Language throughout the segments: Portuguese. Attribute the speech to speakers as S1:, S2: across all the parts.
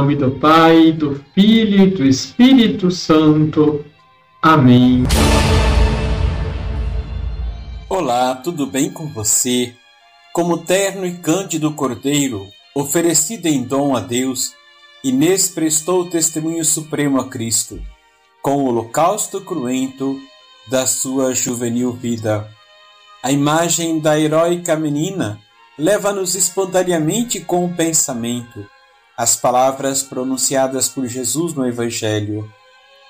S1: nome do Pai, do Filho e do Espírito Santo. Amém.
S2: Olá, tudo bem com você? Como terno e cândido cordeiro, oferecido em dom a Deus, Inês prestou testemunho supremo a Cristo, com o holocausto cruento da sua juvenil vida. A imagem da heróica menina leva-nos espontaneamente com o pensamento as palavras pronunciadas por Jesus no Evangelho.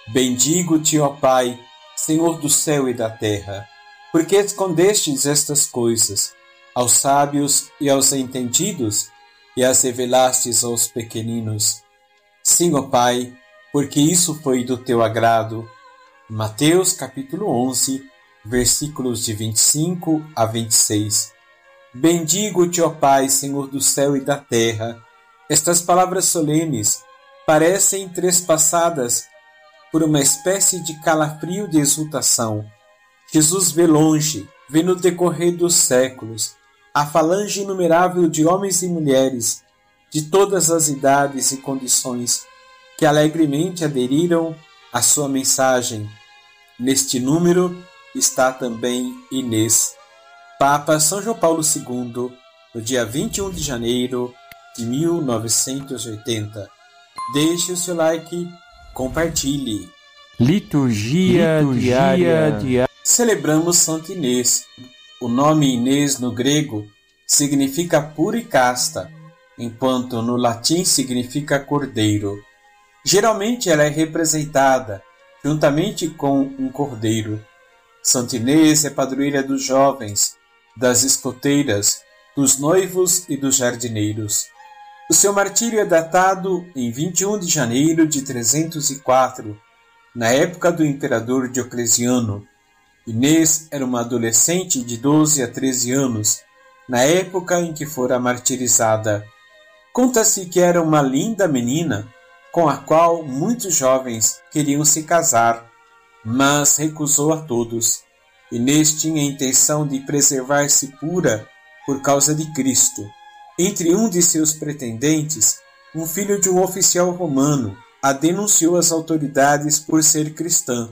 S2: Bendigo-te, ó Pai, Senhor do céu e da terra, porque escondestes estas coisas aos sábios e aos entendidos e as revelastes aos pequeninos. Sim, ó Pai, porque isso foi do teu agrado. Mateus capítulo 11, versículos de 25 a 26. Bendigo-te, ó Pai, Senhor do céu e da terra, estas palavras solenes parecem trespassadas por uma espécie de calafrio de exultação. Jesus vê longe, vê no decorrer dos séculos, a falange inumerável de homens e mulheres de todas as idades e condições que alegremente aderiram à sua mensagem. Neste número está também Inês. Papa São João Paulo II, no dia 21 de janeiro de 1980. Deixe o seu like, compartilhe.
S3: Liturgia, Liturgia diária. diária.
S2: Celebramos Santa Inês. O nome Inês no grego significa pura e casta, enquanto no latim significa cordeiro. Geralmente ela é representada juntamente com um cordeiro. Santa Inês é padroeira dos jovens, das escoteiras, dos noivos e dos jardineiros. O seu martírio é datado em 21 de janeiro de 304, na época do imperador Diocleciano. Inês era uma adolescente de 12 a 13 anos, na época em que fora martirizada. Conta-se que era uma linda menina com a qual muitos jovens queriam se casar, mas recusou a todos. Inês tinha a intenção de preservar-se pura por causa de Cristo entre um de seus pretendentes, um filho de um oficial romano, a denunciou às autoridades por ser cristã.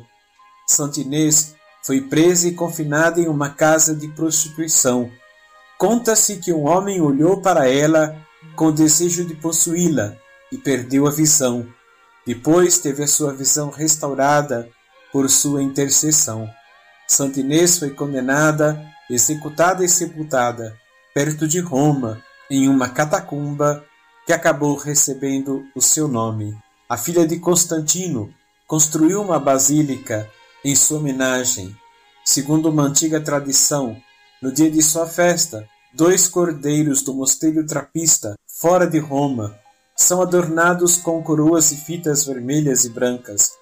S2: Santa Inês foi presa e confinada em uma casa de prostituição. Conta-se que um homem olhou para ela com desejo de possuí-la e perdeu a visão. Depois teve a sua visão restaurada por sua intercessão. Santa Inês foi condenada, executada e sepultada perto de Roma em uma catacumba que acabou recebendo o seu nome. A filha de Constantino construiu uma basílica em sua homenagem. Segundo uma antiga tradição, no dia de sua festa, dois cordeiros do mosteiro trapista, fora de Roma, são adornados com coroas e fitas vermelhas e brancas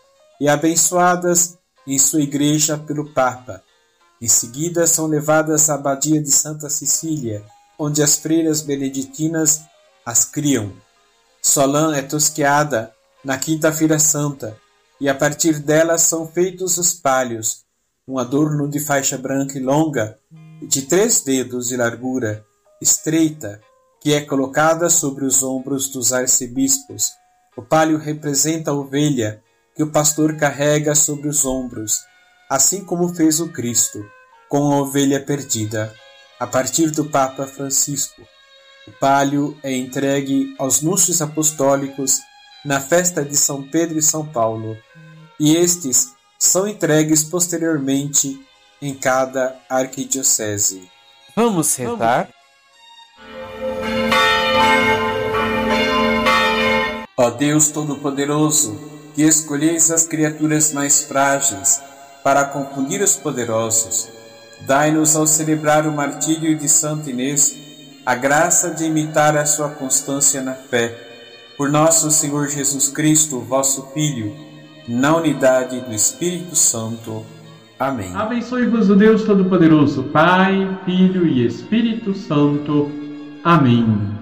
S2: e abençoadas em sua igreja pelo Papa. Em seguida, são levadas à abadia de Santa Cecília, onde as freiras beneditinas as criam. Solã é tosqueada na Quinta-feira Santa, e a partir dela são feitos os palhos, um adorno de faixa branca e longa, de três dedos de largura, estreita, que é colocada sobre os ombros dos arcebispos. O palio representa a ovelha que o pastor carrega sobre os ombros, assim como fez o Cristo, com a ovelha perdida a partir do Papa Francisco. O palio é entregue aos núncios apostólicos na festa de São Pedro e São Paulo, e estes são entregues posteriormente em cada arquidiocese.
S3: Vamos rezar?
S2: Ó Deus Todo-Poderoso, que escolheis as criaturas mais frágeis para confundir os poderosos, Dai-nos ao celebrar o martírio de Santa Inês a graça de imitar a sua constância na fé. Por nosso Senhor Jesus Cristo, vosso Filho, na unidade do Espírito Santo. Amém.
S1: Abençoe-vos o Deus Todo-Poderoso, Pai, Filho e Espírito Santo. Amém.